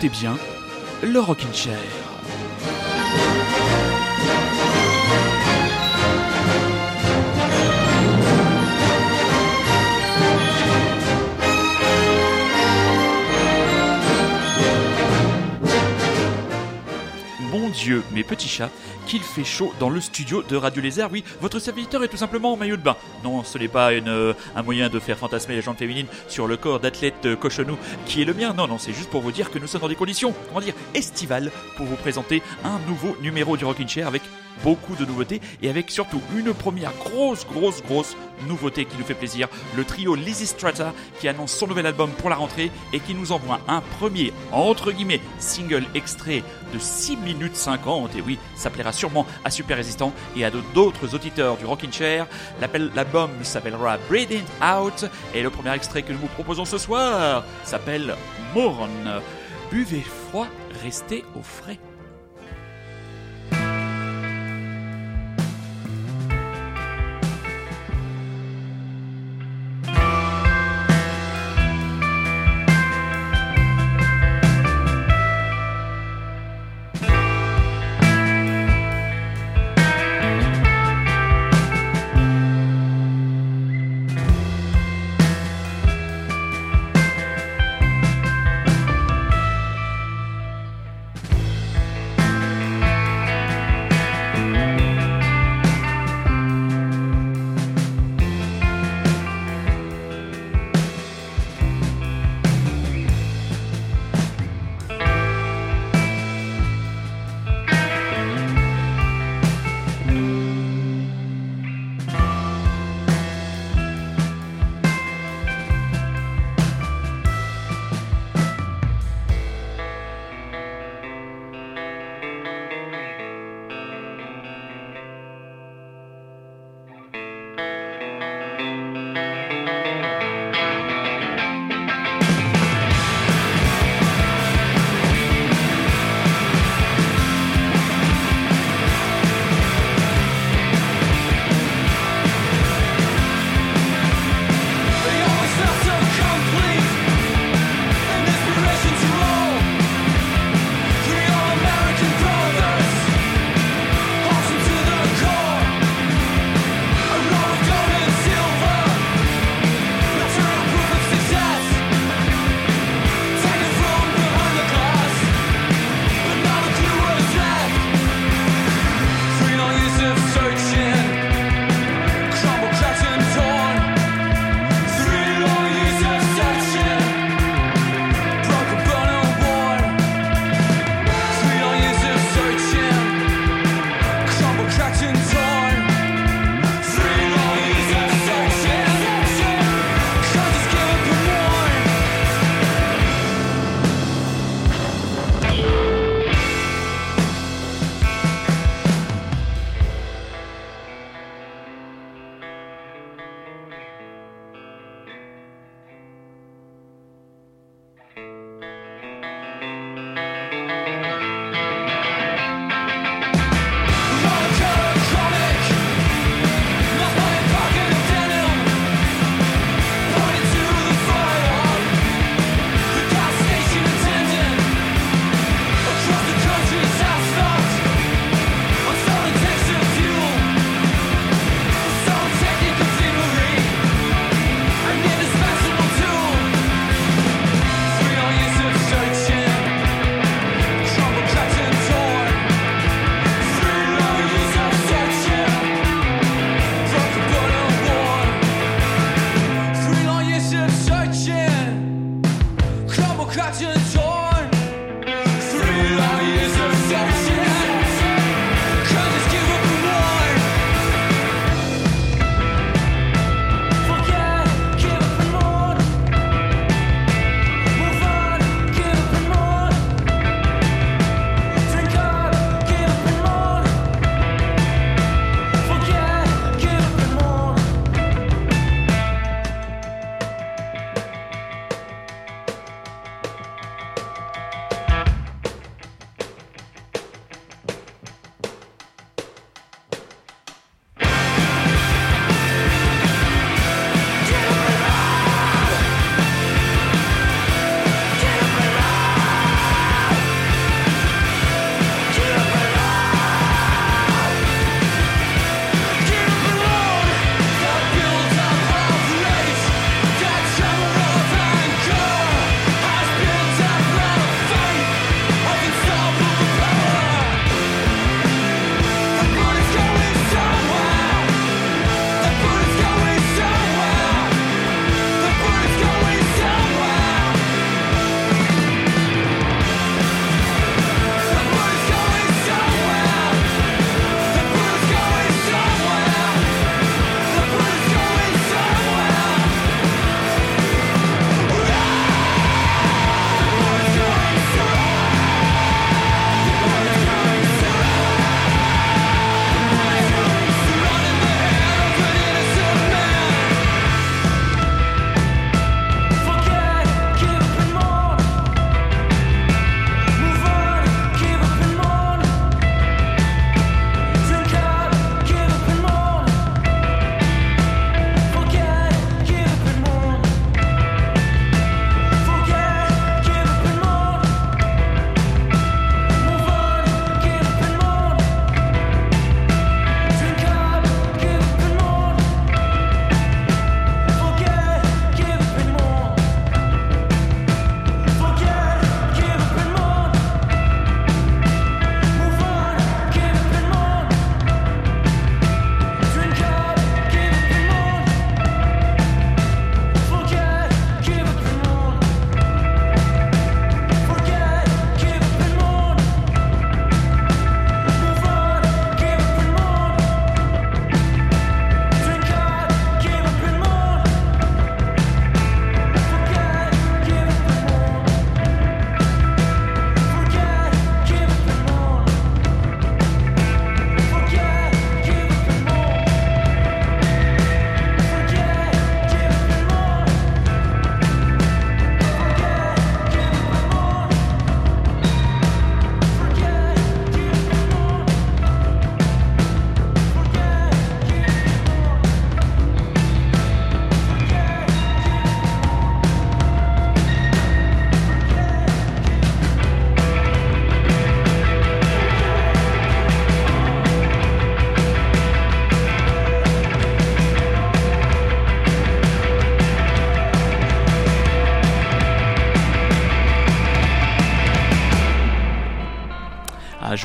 Écoutez bien le Rockin' Chair. Mon Dieu, mes petits chats, qu'il fait chaud dans le studio de Radio Lézard. Oui, votre serviteur est tout simplement en maillot de bain. Non, ce n'est pas euh, un moyen de faire fantasmer les jambes féminines sur le corps d'athlète euh, cochonou qui est le mien. Non, non, c'est juste pour vous dire que nous sommes dans des conditions, comment dire, estivales pour vous présenter un nouveau numéro du Rockin' Chair avec beaucoup de nouveautés et avec surtout une première grosse, grosse, grosse nouveauté qui nous fait plaisir. Le trio Lizzy Strata qui annonce son nouvel album pour la rentrée et qui nous envoie un premier, entre guillemets, single extrait de 6 minutes 50. Et oui, ça plaira sûrement à Super Résistant et à d'autres auditeurs du Rockin' Chair. L'album s'appellera Breathing Out et le premier extrait que nous vous proposons ce soir s'appelle Mourn. Buvez froid, restez au frais.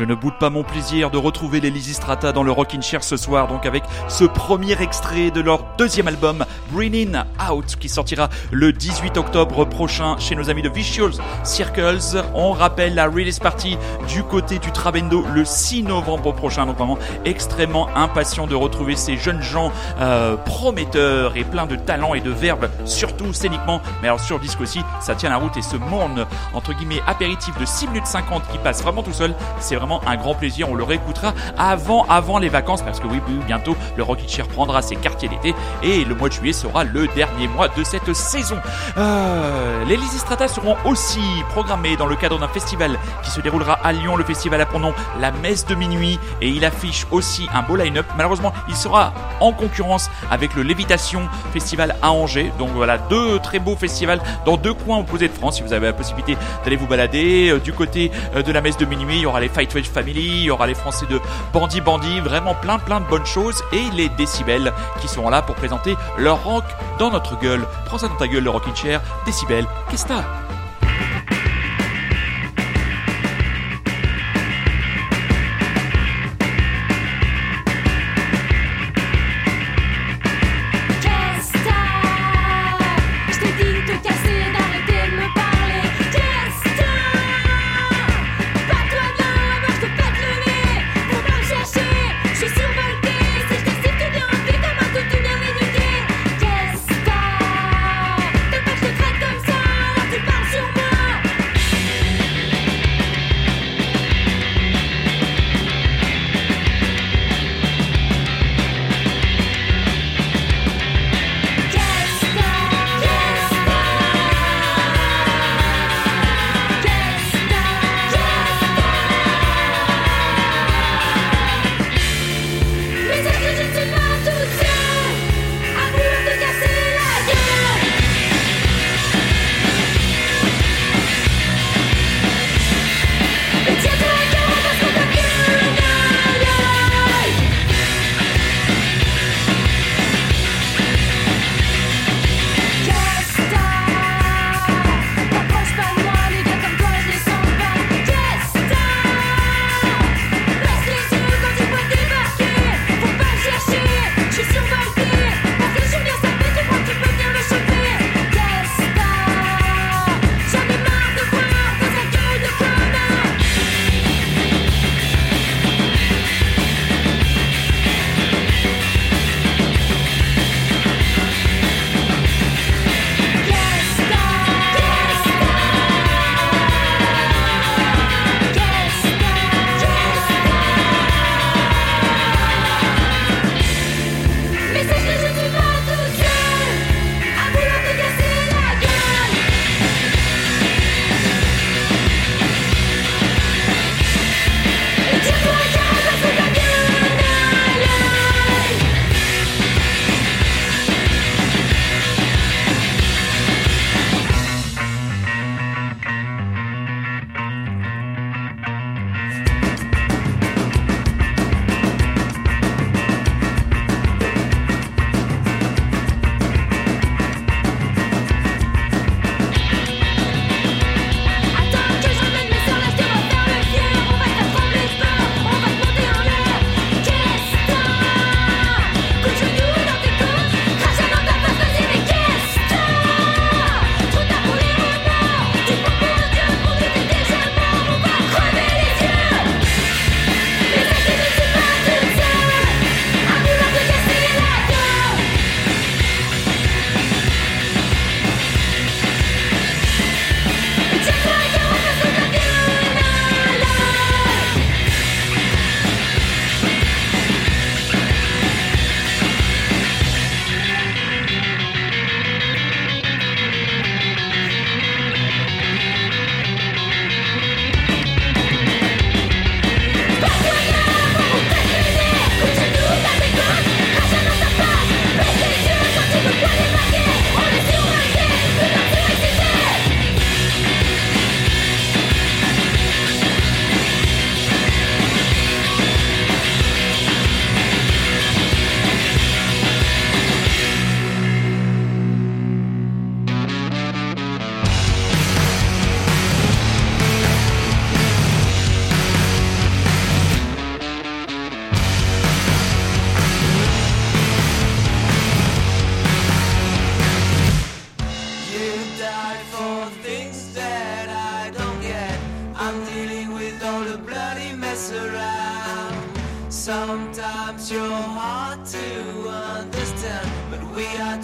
Je ne boude pas mon plaisir de retrouver les Lysistrata dans le Rockin' Chair ce soir, donc avec ce premier extrait de leur deuxième album, Bring Out, qui sortira le 18 octobre prochain chez nos amis de Vicious Circles. On rappelle la release party du côté du Trabendo le 6 novembre prochain, donc vraiment extrêmement impatient de retrouver ces jeunes gens euh, prometteurs et pleins de talent et de verbes, surtout scéniquement, mais alors sur disque aussi, ça tient la route et ce monde, entre guillemets, apéritif de 6 minutes 50 qui passe vraiment tout seul, c'est vraiment un grand plaisir, on le réécoutera avant, avant les vacances, parce que oui, bientôt, le Rocket Chair prendra ses quartiers d'été, et le mois de juillet sera le dernier mois de cette saison. Euh, les Lysistrata seront aussi programmés dans le cadre d'un festival qui se déroulera à Lyon, le festival pour nom La Messe de Minuit, et il affiche aussi un beau line-up. Malheureusement, il sera en concurrence avec le Lévitation Festival à Angers, donc voilà, deux très beaux festivals dans deux coins opposés de France, si vous avez la possibilité d'aller vous balader. Euh, du côté euh, de la Messe de Minuit, il y aura les Fight Family, il y aura les Français de Bandit Bandit, vraiment plein plein de bonnes choses, et les Décibels qui seront là pour présenter leur rock dans notre gueule. Prends ça dans ta gueule, le Rockin' Chair. Décibels, qu'est-ce que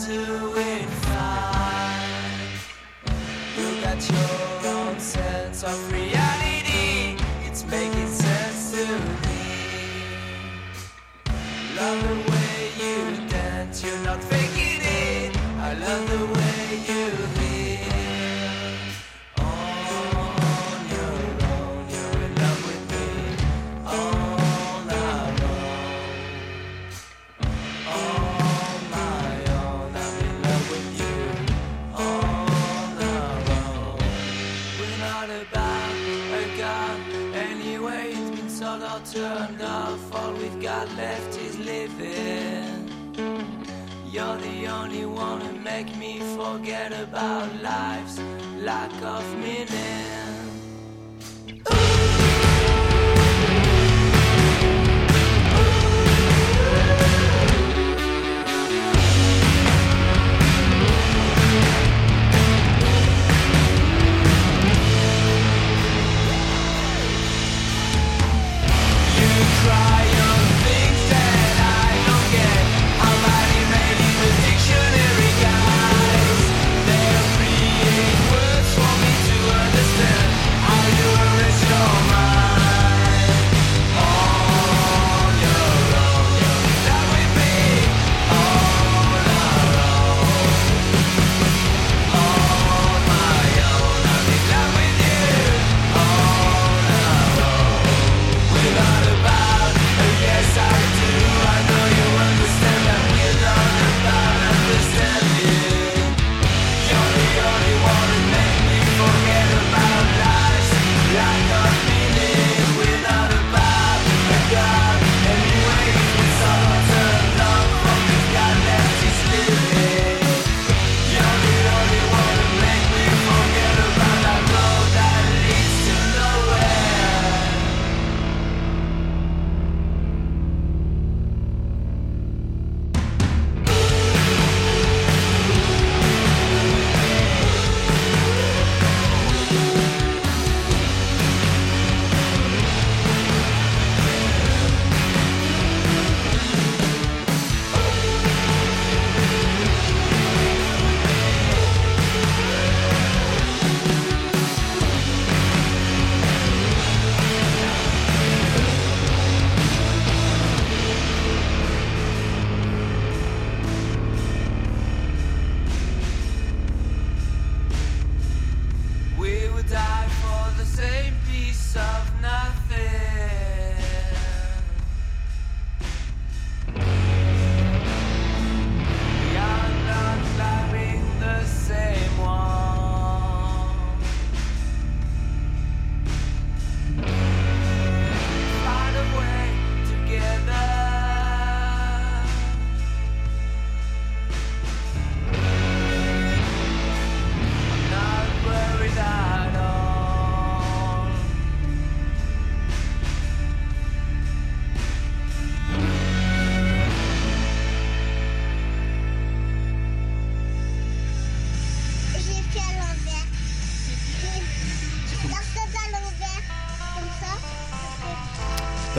to inside. You got your own sense of freedom. You're the only one who make me forget about life's lack of meaning.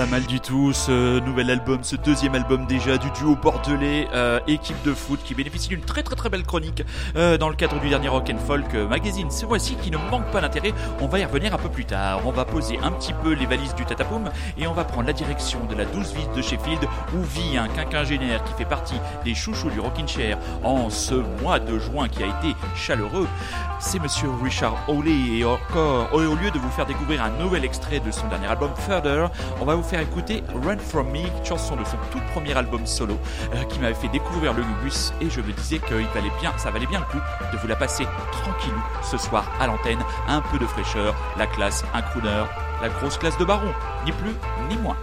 Pas mal du tout ce nouvel album, ce deuxième album déjà du duo bordelais euh, équipe de foot qui bénéficie d'une très très très belle chronique euh, dans le cadre du dernier Rock and Folk magazine. Ce voici qui ne manque pas d'intérêt. On va y revenir un peu plus tard. On va poser un petit peu les valises du Tatapoum et on va prendre la direction de la douce ville de Sheffield où vit un quinquagénaire qui fait partie des chouchous du Rockin' Chair en ce mois de juin qui a été chaleureux. C'est Monsieur Richard Hawley et encore au lieu de vous faire découvrir un nouvel extrait de son dernier album Further, on va vous faire écouter Run From Me, chanson de son tout premier album solo, euh, qui m'avait fait découvrir le Gugus, et je me disais que valait bien, ça valait bien le coup de vous la passer tranquillou ce soir à l'antenne, un peu de fraîcheur, la classe, un crooner, la grosse classe de baron, ni plus ni moins.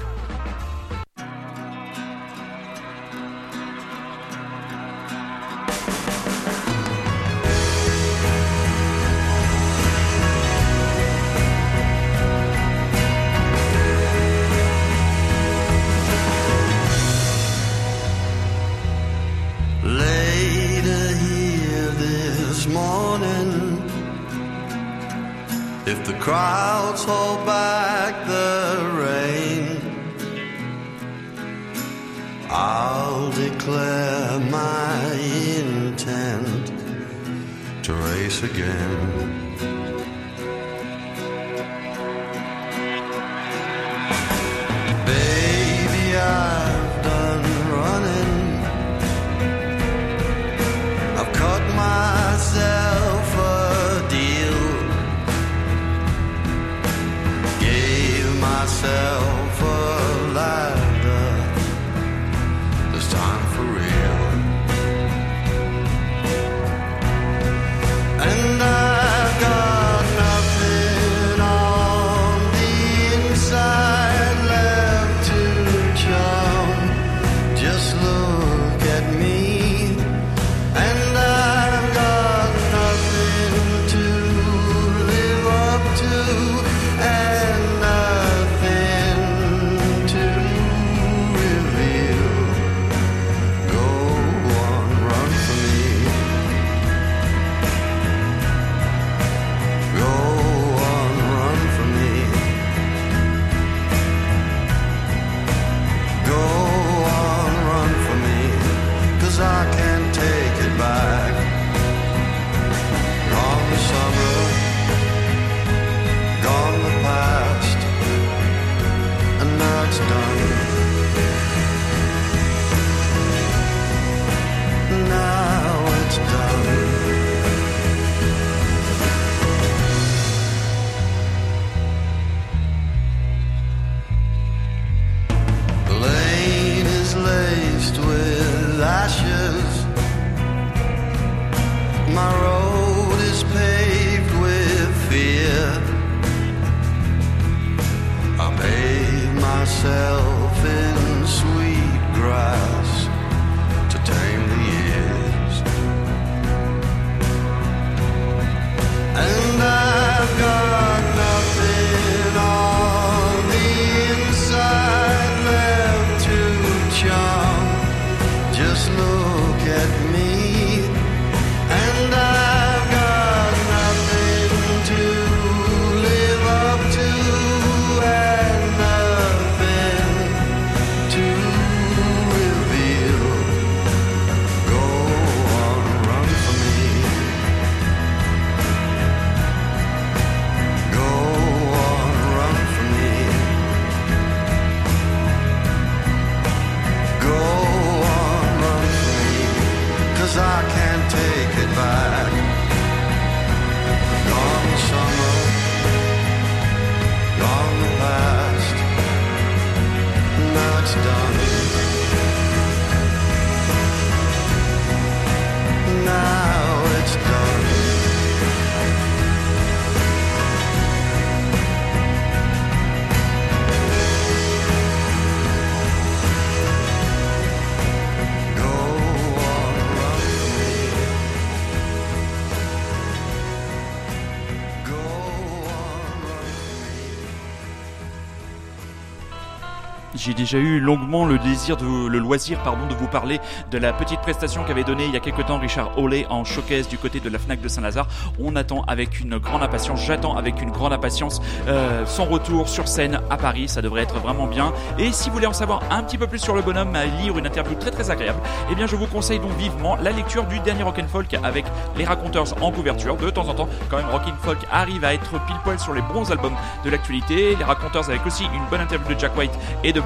J'ai déjà eu longuement le désir de le loisir pardon de vous parler de la petite prestation qu'avait donnée il y a quelques temps Richard Hawley en showcase du côté de la Fnac de Saint-Lazare. On attend avec une grande impatience, j'attends avec une grande impatience euh, son retour sur scène à Paris, ça devrait être vraiment bien. Et si vous voulez en savoir un petit peu plus sur le bonhomme, lire une interview très très agréable, eh bien je vous conseille donc vivement la lecture du dernier Rock'n'Folk avec les Raconteurs en couverture. De temps en temps, quand même Rock'n'Folk arrive à être pile poil sur les bons albums de l'actualité. Les Raconteurs avec aussi une bonne interview de Jack White et de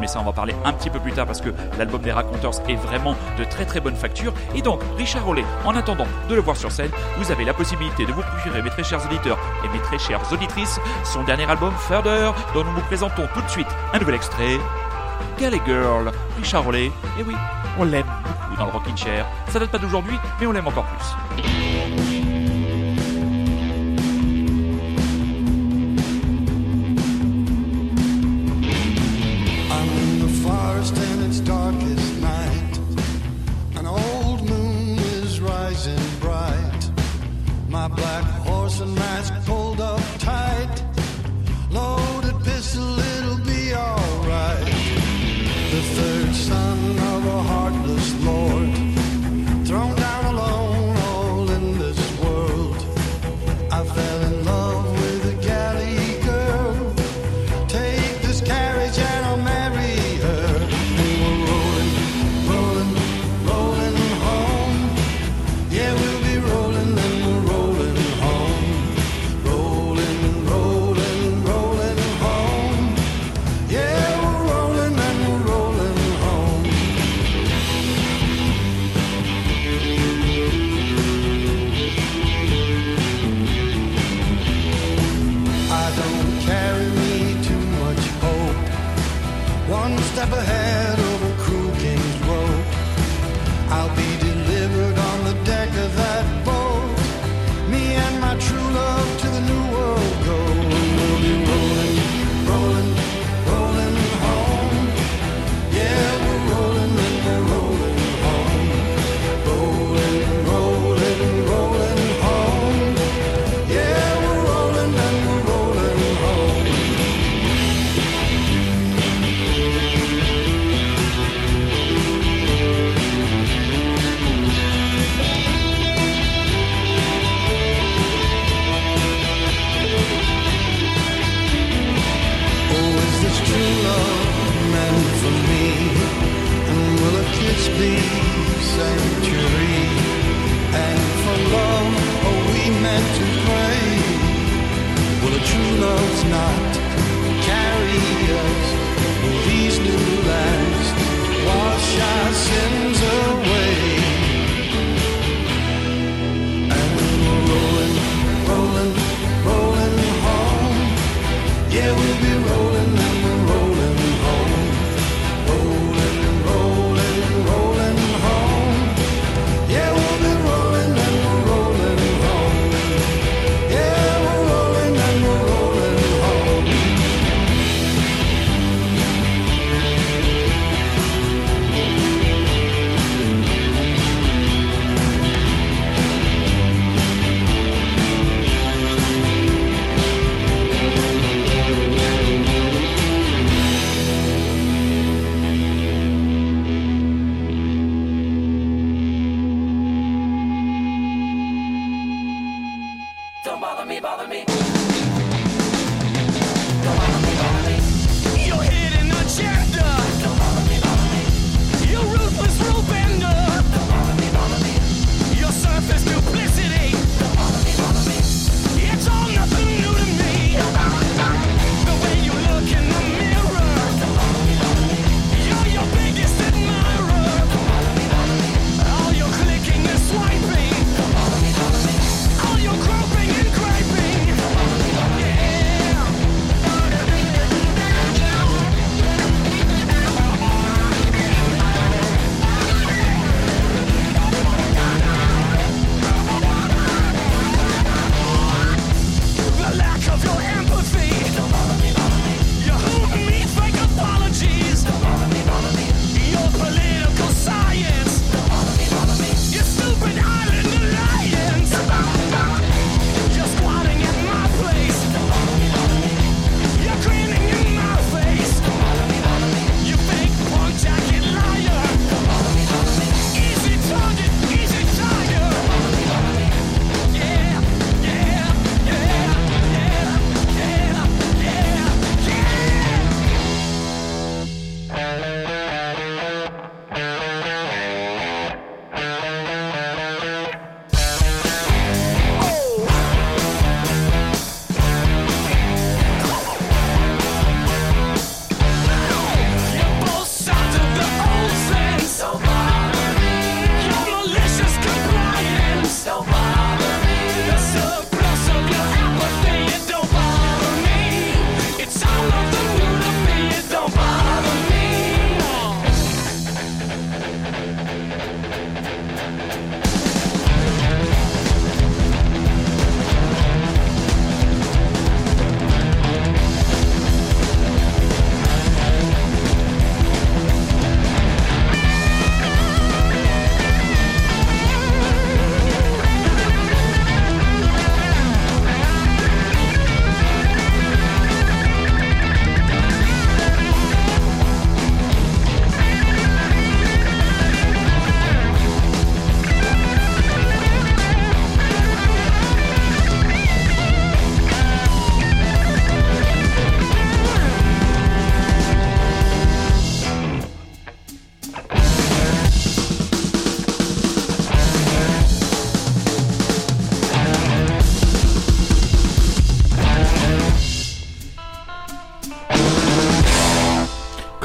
Mais ça on va parler un petit peu plus tard parce que l'album des Raconteurs est vraiment de très très bonne facture. Et donc, Richard Rollet, en attendant de le voir sur scène, vous avez la possibilité de vous procurer, mes très chers auditeurs et mes très chères auditrices, son dernier album Further, dont nous vous présentons tout de suite un nouvel extrait. Galley Girl, Richard Rollet, et oui, on l'aime beaucoup dans le Rockin' Chair. Ça date pas d'aujourd'hui, mais on l'aime encore plus.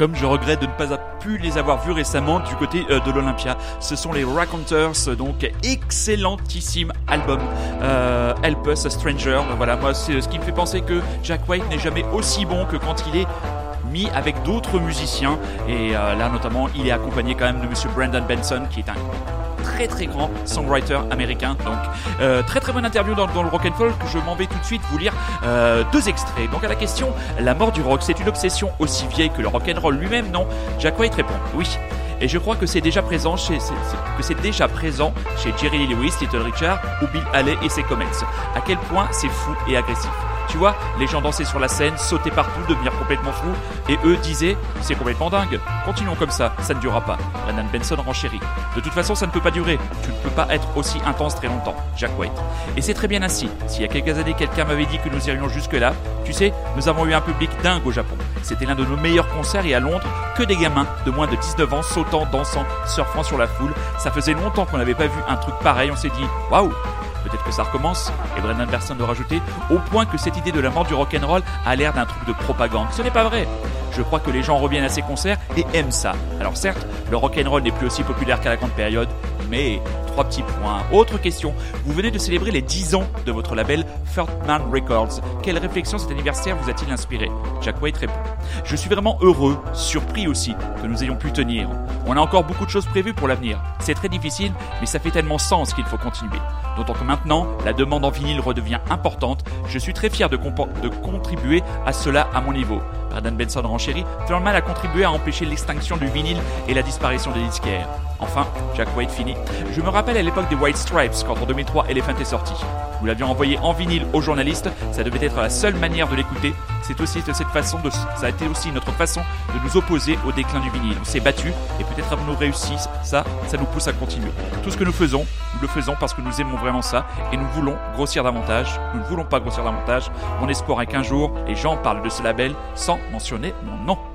Comme je regrette de ne pas pu les avoir vus récemment du côté euh, de l'Olympia. Ce sont les Raconteurs, donc excellentissime album euh, Help Us a Stranger. Voilà, moi c'est ce qui me fait penser que Jack White n'est jamais aussi bon que quand il est avec d'autres musiciens et euh, là notamment il est accompagné quand même de monsieur Brandon Benson qui est un très très grand songwriter américain. Donc euh, très très bonne interview dans, dans le rock and folk. Je m'en vais tout de suite vous lire euh, deux extraits. Donc à la question la mort du rock, c'est une obsession aussi vieille que le rock and roll lui-même? Non. Jack White répond oui. Et je crois que c'est déjà présent chez que c'est déjà présent chez Jerry Lee Lewis, Little Richard ou Bill Haley et ses Comets. À quel point c'est fou et agressif. Tu vois, les gens dansaient sur la scène, sautaient partout, devenir complètement fous, et eux disaient c'est complètement dingue. Continuons comme ça, ça ne durera pas. Brennan Benson renchérit. De toute façon, ça ne peut pas durer. Tu ne peux pas être aussi intense très longtemps. Jack White. Et c'est très bien ainsi. S'il y a quelques années, quelqu'un m'avait dit que nous irions jusque-là, tu sais, nous avons eu un public dingue au Japon. C'était l'un de nos meilleurs concerts et à Londres, que des gamins de moins de 19 ans sautant, dansant, surfant sur la foule. Ça faisait longtemps qu'on n'avait pas vu un truc pareil. On s'est dit waouh, Peut-être que ça recommence, et Brendan Benson de rajouter, au point que cette idée de la mort du rock'n'roll a l'air d'un truc de propagande. Ce n'est pas vrai. Je crois que les gens reviennent à ces concerts et aiment ça. Alors certes, le rock'n'roll n'est plus aussi populaire qu'à la grande période, mais trois petits points. Autre question, vous venez de célébrer les 10 ans de votre label Third Man Records. Quelle réflexion cet anniversaire vous a-t-il inspiré? Jack White répond. Je suis vraiment heureux, surpris aussi, que nous ayons pu tenir. On a encore beaucoup de choses prévues pour l'avenir. C'est très difficile, mais ça fait tellement sens qu'il faut continuer. D'autant que maintenant, la demande en vinyle redevient importante. Je suis très fier de, contribuer à cela à mon niveau. Braden Benson renchérit, Thurman a contribué à empêcher l'extinction du vinyle et la disparition des disquaires. Enfin, Jack White finit. Je me rappelle à l'époque des White Stripes, quand en 2003 Elephant est sorti. Nous l'avions envoyé en vinyle aux journalistes, ça devait être la seule manière de l'écouter. C'est aussi de cette façon, de, ça a été aussi notre façon de nous opposer au déclin du vinyle. On s'est battu et peut-être avons-nous réussi. Ça, ça nous pousse à continuer. Tout ce que nous faisons, nous le faisons parce que nous aimons vraiment ça et nous voulons grossir davantage. Nous ne voulons pas grossir davantage. Mon espoir est qu'un jour, les gens parlent de ce label sans mentionner mon nom.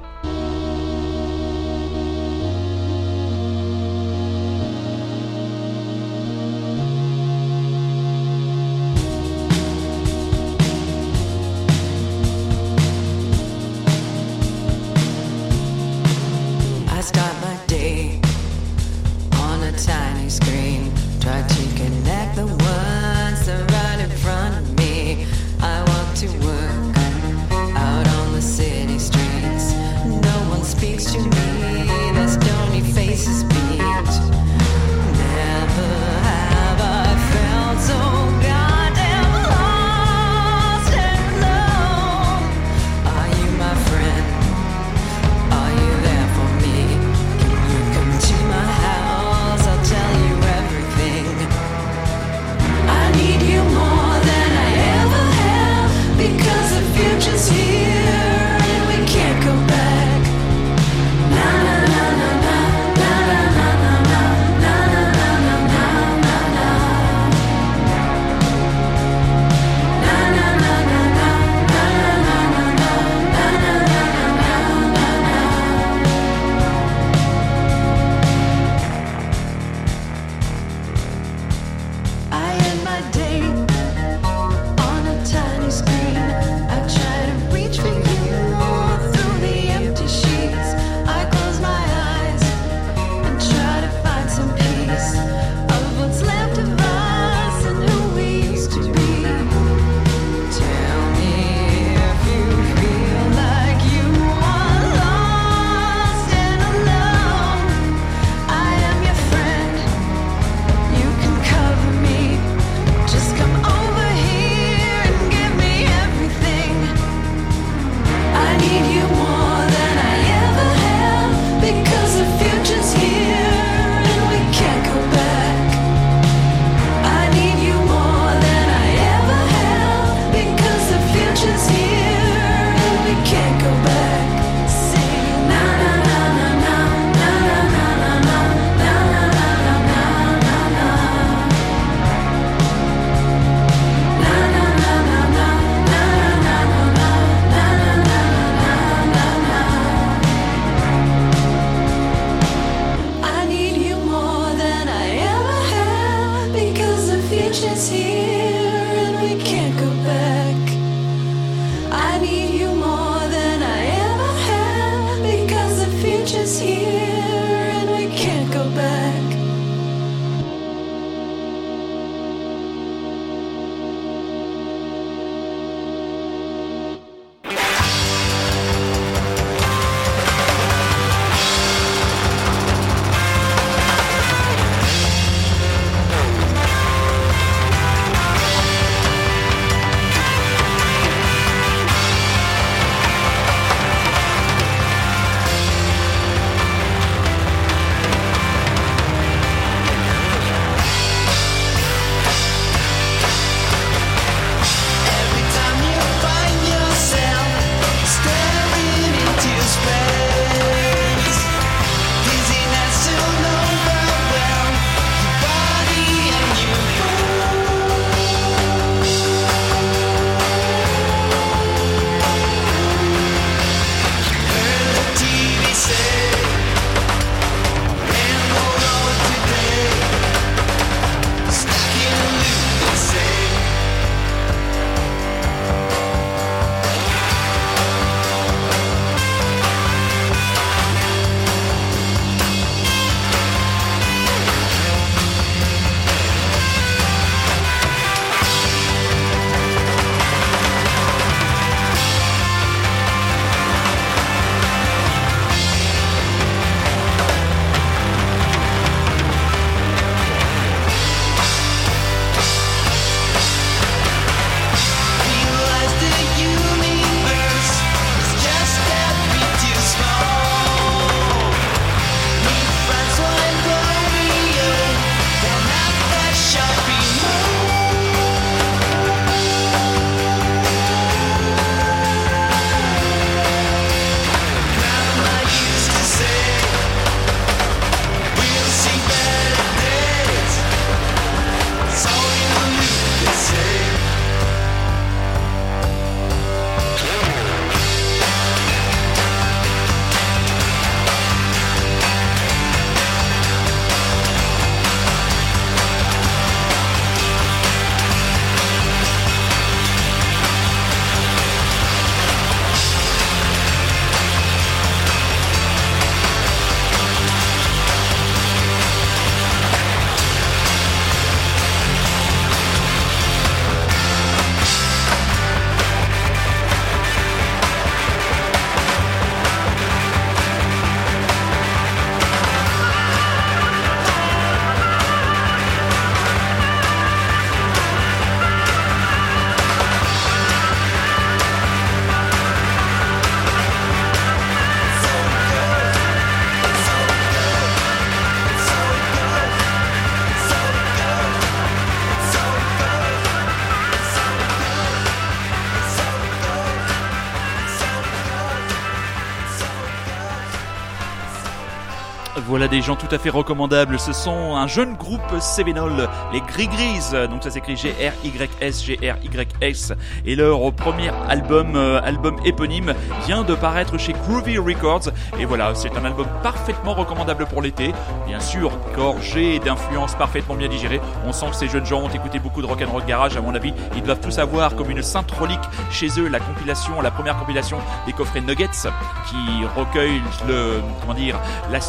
Des gens tout à fait recommandables. Ce sont un jeune groupe Sévénol, les Gris. Donc ça s'écrit G-R-Y-S, G-R-Y-S. Et leur premier album, euh, album éponyme, vient de paraître chez Groovy Records. Et voilà, c'est un album parfaitement recommandable pour l'été. Bien sûr, gorgé d'influences parfaitement bien digérées. On sent que ces jeunes gens ont écouté beaucoup de rock and roll garage. À mon avis, ils doivent tous avoir comme une sainte relique chez eux la compilation, la première compilation des coffrets Nuggets qui recueille le, comment dire, la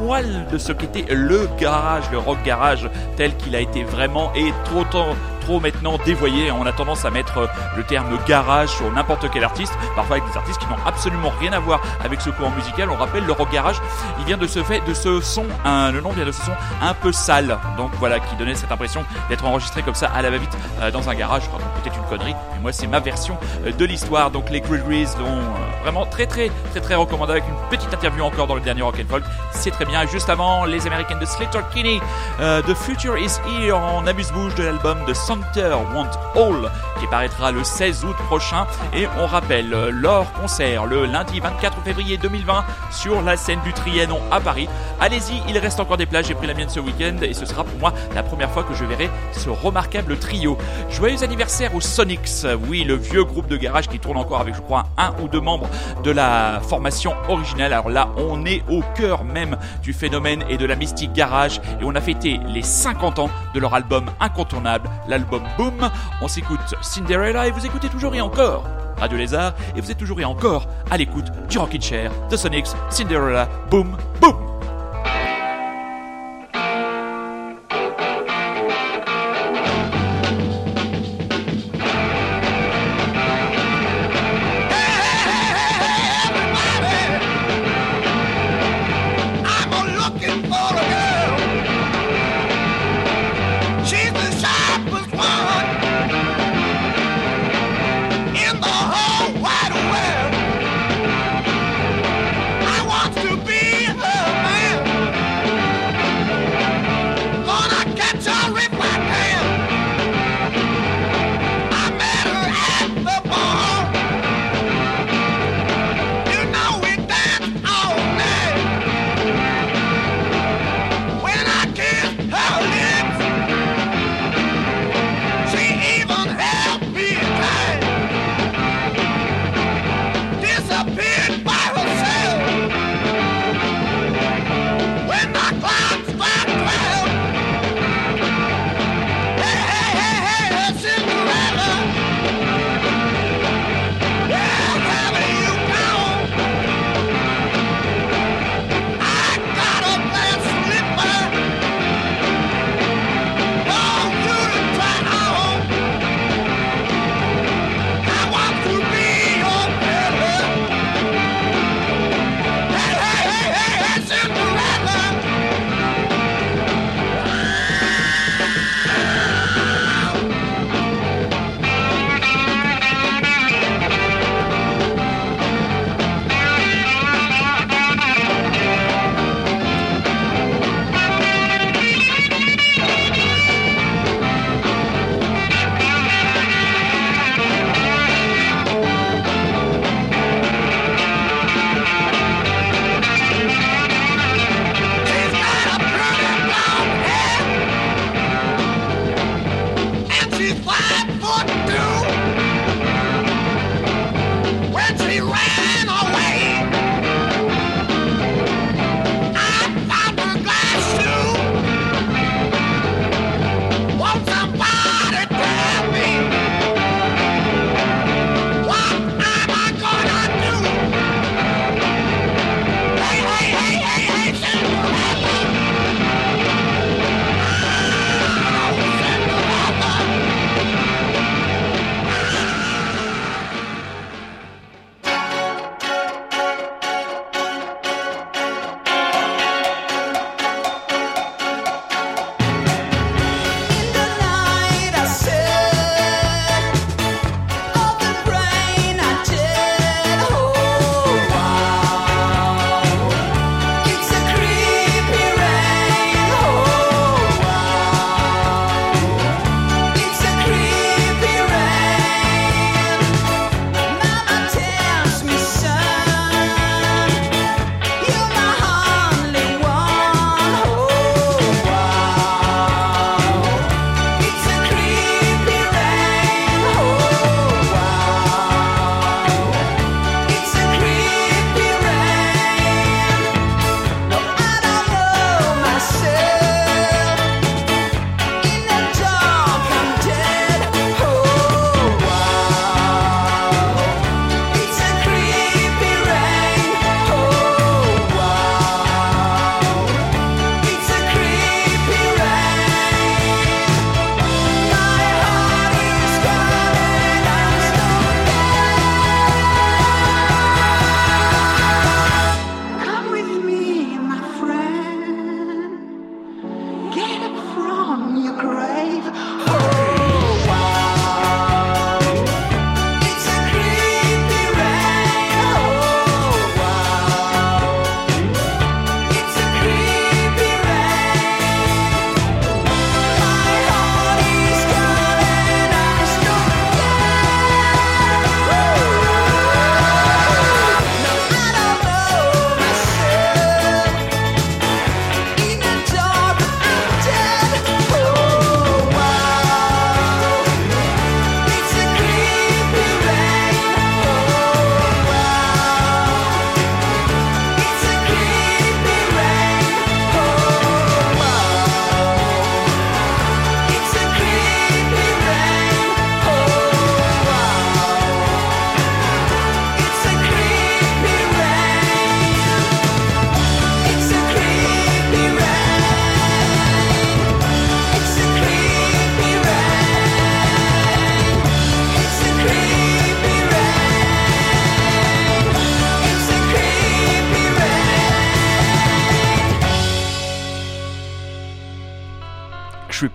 moelle de ce qu'était le garage, le rock garage tel qu'il a été vraiment et trop temps trop maintenant dévoyé. On a tendance à mettre euh, le terme garage sur n'importe quel artiste, parfois avec des artistes qui n'ont absolument rien à voir avec ce courant musical. On rappelle le rock garage, il vient de ce fait, de ce son, un, le nom vient de ce son un peu sale, donc voilà, qui donnait cette impression d'être enregistré comme ça à la va-vite euh, dans un garage. Peut-être une connerie, mais moi c'est ma version euh, de l'histoire. Donc les Gregories l'ont euh, vraiment très très très très recommandé avec une petite interview encore dans le dernier Rock and Folk. C'est très bien. Juste avant, les Américains de Slater Kinney, euh, The Future is Here en amuse-bouche de l'album de Center Want All qui paraîtra le 16 août prochain. Et on rappelle leur concert le lundi 24 février 2020 sur la scène du Trianon à Paris. Allez-y, il reste encore des places. J'ai pris la mienne ce week-end et ce sera pour moi la première fois que je verrai ce remarquable trio. Joyeux anniversaire aux Sonics. Oui, le vieux groupe de garage qui tourne encore avec, je crois, un ou deux membres de la formation originale. Alors là, on est au cœur même du phénomène et de la mystique garage et on a fêté les 50 ans de leur album incontournable, l'album Boom. On s'écoute Cinderella et vous écoutez toujours et encore Radio Lézard et vous êtes toujours et encore à l'écoute du Rockin' Chair, de Sonics, Cinderella, Boom, Boom.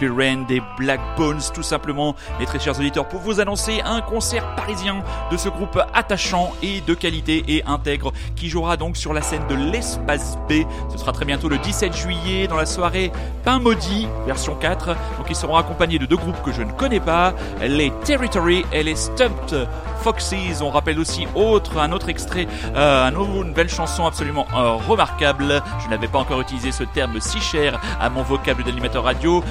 Rain, des Black Bones tout simplement, mes très chers auditeurs, pour vous annoncer un concert parisien de ce groupe attachant et de qualité et intègre qui jouera donc sur la scène de l'Espace B. Ce sera très bientôt le 17 juillet dans la soirée Pain Maudit, version 4. Donc ils seront accompagnés de deux groupes que je ne connais pas, les Territory et les Stumped Foxes. On rappelle aussi autre, un autre extrait, euh, une nouvelle chanson absolument euh, remarquable. Je n'avais pas encore utilisé ce terme si cher à mon vocable d'animateur radio.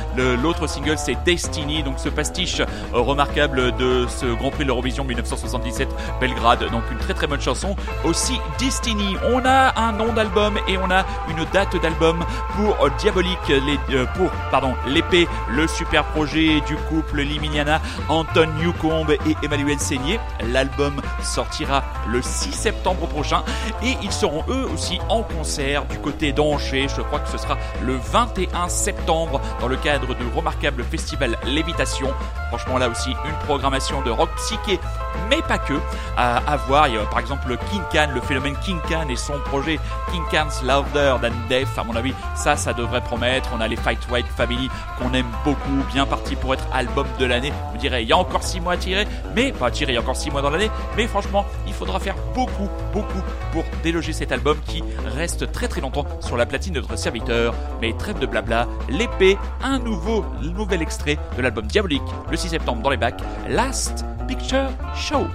L'autre single c'est Destiny, donc ce pastiche euh, remarquable de ce Grand Prix de l'Eurovision 1977 Belgrade. Donc une très très bonne chanson. Aussi Destiny. On a un nom d'album et on a une date d'album pour Diabolique, pour pardon l'épée, le super projet du couple Liminiana, Anton Newcombe et Emmanuel Seigné. L'album sortira le 6 septembre prochain et ils seront eux aussi en concert du côté d'Angers. Je crois que ce sera le 21 septembre dans le cadre du remarquable festival Lévitation. Franchement là aussi une programmation de rock psyché mais pas que à, voir. Il y a par exemple King Can, le phénomène King Can et son projet King Can's Louder Than Death. À mon avis, ça, ça devrait promettre. On a les Fight White Family qu'on aime beaucoup, bien parti pour être album de l'année. Vous direz, il y a encore 6 mois à tirer, mais pas à tirer, il y a encore 6 mois dans l'année. Mais franchement, il faudra faire beaucoup, beaucoup pour déloger cet album qui reste très très longtemps sur la platine de notre serviteur. Mais trêve de blabla, l'épée, un nouveau, nouvel extrait de l'album Diabolique le 6 septembre dans les bacs. Last Picture Show.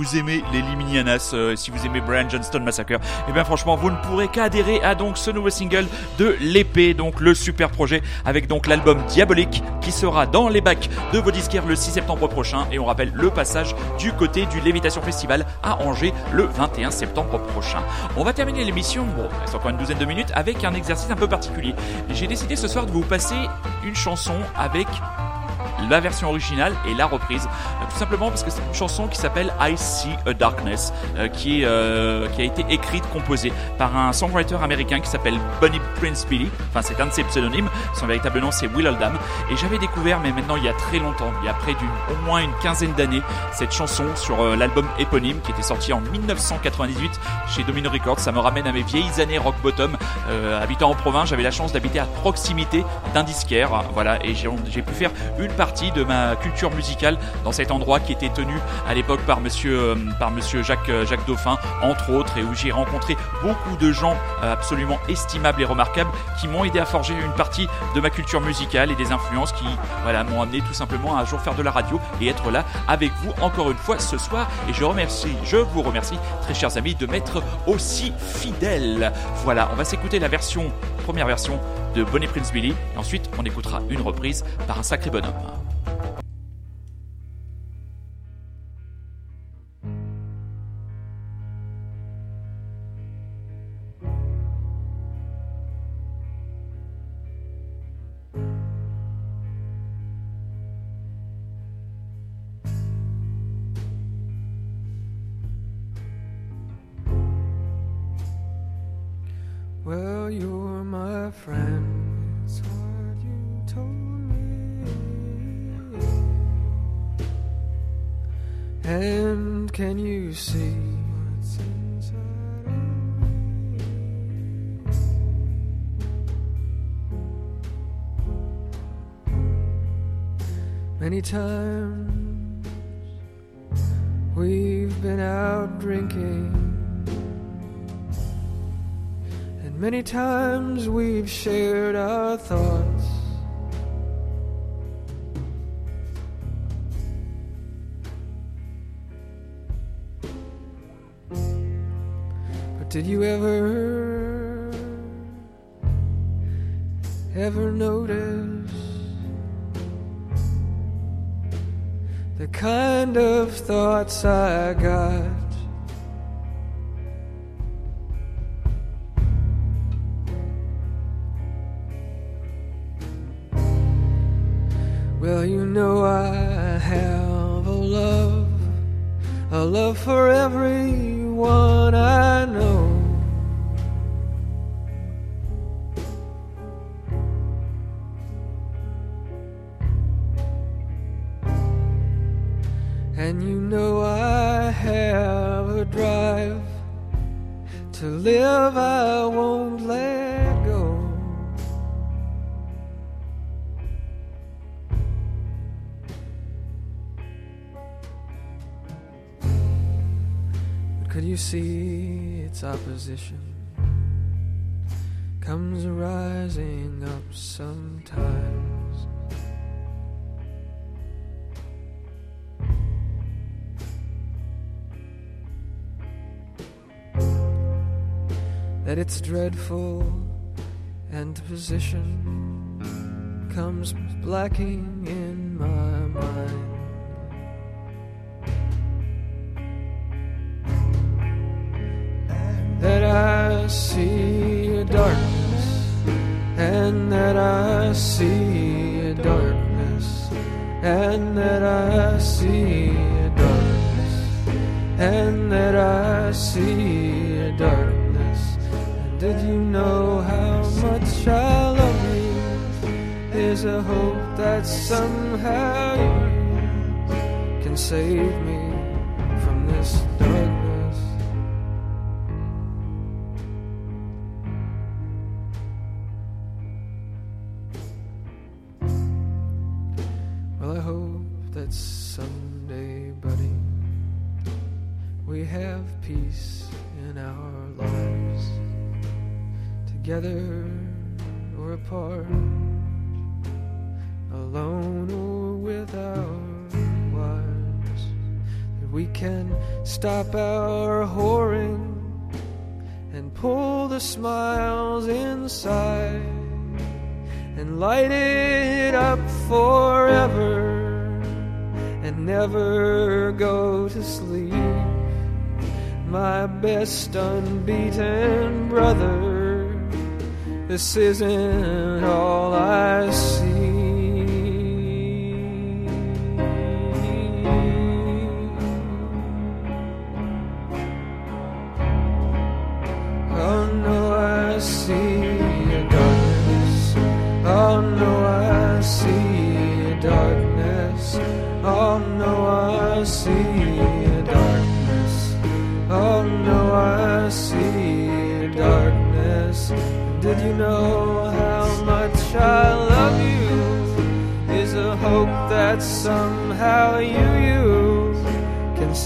Vous aimez les Liminianas, euh, si vous aimez Brian Johnston Massacre, et bien franchement, vous ne pourrez qu'adhérer à donc ce nouveau single de l'épée, donc le super projet, avec donc l'album Diabolique qui sera dans les bacs de vos disquaires le 6 septembre prochain. Et on rappelle le passage du côté du Lévitation Festival à Angers le 21 septembre prochain. On va terminer l'émission, bon, il reste encore une douzaine de minutes, avec un exercice un peu particulier. J'ai décidé ce soir de vous passer une chanson avec la version originale et la reprise. Euh, tout simplement parce que c'est une chanson qui s'appelle I See a Darkness, euh, qui, est, euh, qui a été écrite, composée par un songwriter américain qui s'appelle Bunny Prince Billy. Enfin, c'est un de ses pseudonymes. Son véritable nom, c'est Will Oldham. Et j'avais découvert, mais maintenant il y a très longtemps, il y a près d'une, au moins une quinzaine d'années, cette chanson sur l'album éponyme qui était sorti en 1998 chez Domino Records. Ça me ramène à mes vieilles années rock bottom. Habitant en province, j'avais la chance d'habiter à proximité d'un disquaire. Voilà, et j'ai pu faire une partie de ma culture musicale dans cet endroit qui était tenu à l'époque par monsieur, euh, par monsieur Jacques, euh, Jacques Dauphin, entre autres, et où j'ai rencontré beaucoup de gens euh, absolument estimables et remarquables qui m'ont aidé à forger une partie de ma culture musicale et des influences qui voilà, m'ont amené tout simplement à un jour faire de la radio et être là avec vous encore une fois ce soir. Et je remercie, je vous remercie, très chers amis, de m'être aussi fidèles. Voilà, on va s'écouter la version, première version de Bonnie Prince Billy, et ensuite on écoutera une reprise par un sacré bonhomme. Many times we've shared our thoughts. But did you ever, ever notice the kind of thoughts I got? Love for everyone it's dreadful and position comes blacking in my mind. that I see a darkness, and that I see a darkness, and that I see a darkness, and that I see a darkness. Did you know how much I love you? There's a hope that somehow you can save me stop our whoring and pull the smiles inside and light it up forever and never go to sleep. My best unbeaten brother, this isn't all I see.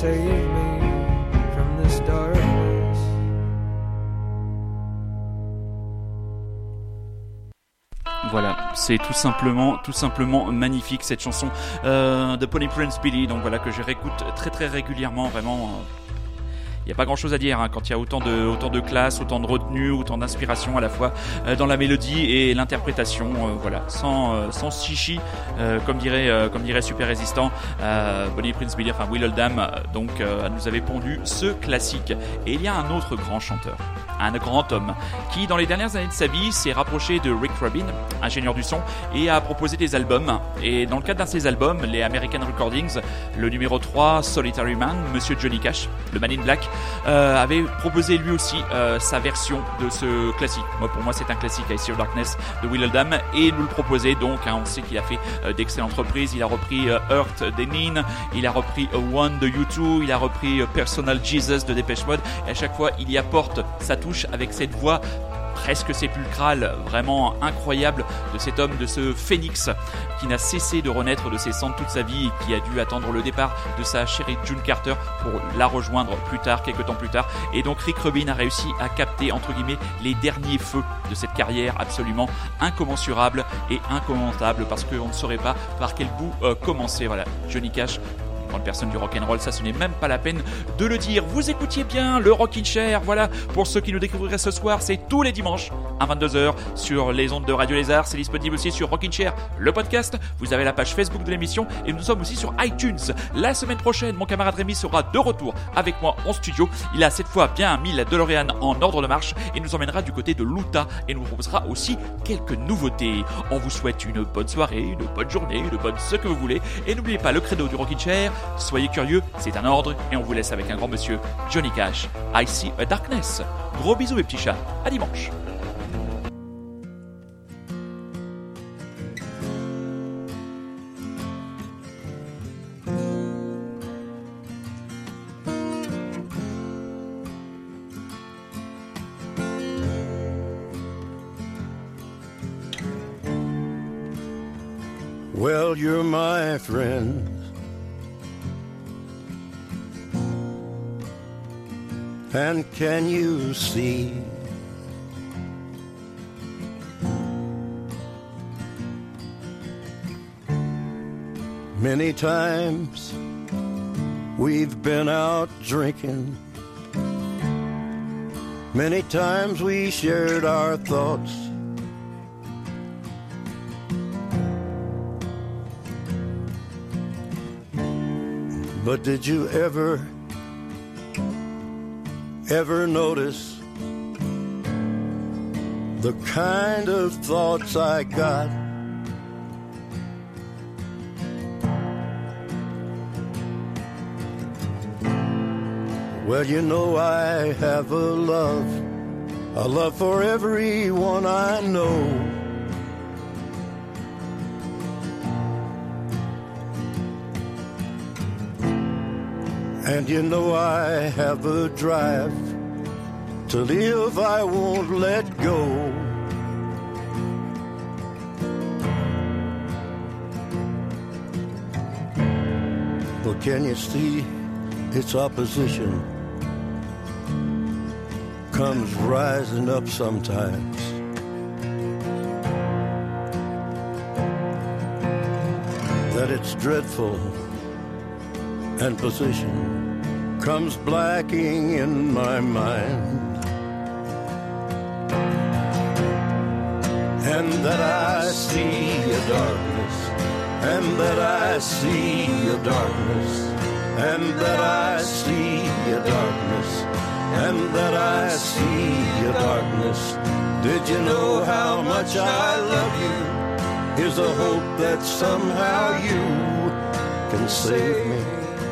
Save me from this darkness. Voilà, c'est tout simplement, tout simplement magnifique cette chanson euh, de Pony Prince Billy. Donc voilà que je réécoute très très régulièrement, vraiment. Il n'y a pas grand chose à dire hein, quand il y a autant de, autant de classe, autant de retenue, autant d'inspiration à la fois euh, dans la mélodie et l'interprétation. euh, voilà, sans, euh, sans chichi, euh, comme dirait, euh, comme dirait Super Résistant, Bonnie Prince Billy, enfin Will Oldham, donc nous avait pondu ce classique. Et il y a un autre grand chanteur, un grand homme, qui dans les dernières années de sa vie s'est rapproché de Rick Rubin, ingénieur du son, et a proposé des albums. Et dans le cadre d'un de ces albums, les American Recordings, le numéro 3, Solitary Man, Monsieur Johnny Cash, le Man in Black, euh, avait proposé lui aussi euh, sa version de ce classique. Moi, pour moi, c'est un classique, I See Your Darkness de Will Oldham, et nous le proposait donc. hein, on sait qu'il a fait euh, d'excellentes reprises. Il a repris Hurt des Nin, il a repris One de U2, il a repris Personal Jesus de Dépêche Mode. Et à chaque fois, il y apporte sa avec cette voix presque sépulcrale, vraiment incroyable de cet homme, de ce phénix qui n'a cessé de renaître de ses cendres toute sa vie et qui a dû attendre le départ de sa chérie June Carter pour la rejoindre plus tard, quelques temps plus tard. Et donc Rick Rubin a réussi à capter entre guillemets les derniers feux de cette carrière absolument incommensurable et incommentable parce qu'on ne saurait pas par quel bout euh, commencer. Voilà, Johnny Cash grande personne du rock'n'roll, ça ce n'est même pas la peine de le dire. Vous écoutiez bien le Rockin' Chair, voilà, pour ceux qui nous découvriraient ce soir, c'est tous les dimanches à 22h sur les ondes de Radio Lézard, c'est disponible aussi sur Rockin' Chair, le podcast, vous avez la page Facebook de l'émission et nous sommes aussi sur iTunes. La semaine prochaine, mon camarade Rémi sera de retour avec moi en studio, il a cette fois bien mis la DeLorean en ordre de marche et nous emmènera du côté de l'Utah et nous proposera aussi quelques nouveautés. On vous souhaite une bonne soirée, une bonne journée, une bonne ce que vous voulez et n'oubliez pas le credo du Rockin' Chair, Soyez curieux, c'est un ordre, et on vous laisse avec un grand monsieur, Johnny Cash. I see a darkness. Gros bisous, mes petits chats. À dimanche. Many times we've been out drinking. Many times we shared our thoughts. But did you ever, ever notice the kind of thoughts I got? Well, you know I have a love, a love for everyone I know. And you know I have a drive to live, I won't let go. But can you see its opposition comes rising up sometimes? That it's dreadful and position comes blacking in my mind. And that I see a darkness, and that I see a darkness, and that I see a darkness, and that I see a darkness. Did you know how much I love you? Here's a hope that somehow you can save me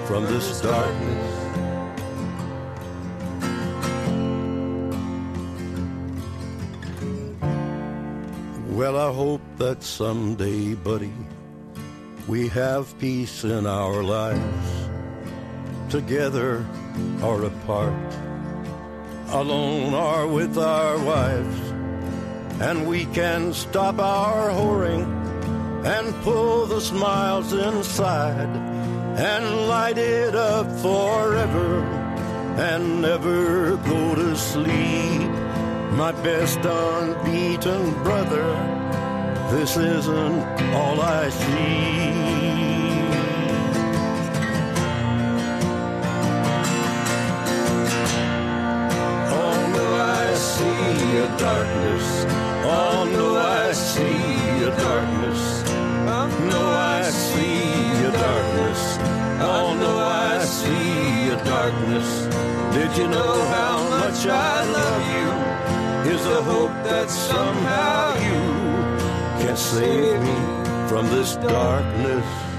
from this darkness. Well, I hope that someday, buddy, we have peace in our lives, together or apart, alone or with our wives, and we can stop our whoring and pull the smiles inside and light it up forever and never go to sleep. My best unbeaten brother, this isn't all I see. Oh no, I see a darkness. Oh no, I see a darkness. No, I see a darkness. Oh no, I see a darkness. Did you know how much I love you? Here's a hope that somehow you can save me from this darkness.